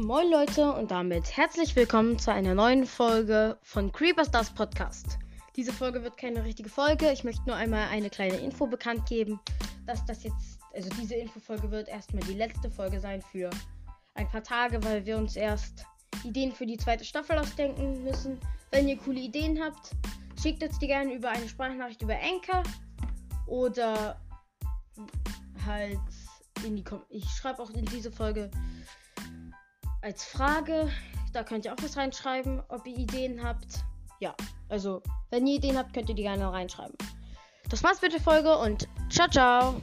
Moin Leute und damit herzlich willkommen zu einer neuen Folge von Creeperstars Podcast. Diese Folge wird keine richtige Folge. Ich möchte nur einmal eine kleine Info bekannt geben, dass das jetzt, also diese Infofolge wird erstmal die letzte Folge sein für ein paar Tage, weil wir uns erst Ideen für die zweite Staffel ausdenken müssen. Wenn ihr coole Ideen habt, schickt uns die gerne über eine Sprachnachricht über Anchor oder halt in die Kom Ich schreibe auch in diese Folge als Frage. Da könnt ihr auch was reinschreiben, ob ihr Ideen habt. Ja, also wenn ihr Ideen habt, könnt ihr die gerne reinschreiben. Das war's mit der Folge und ciao, ciao.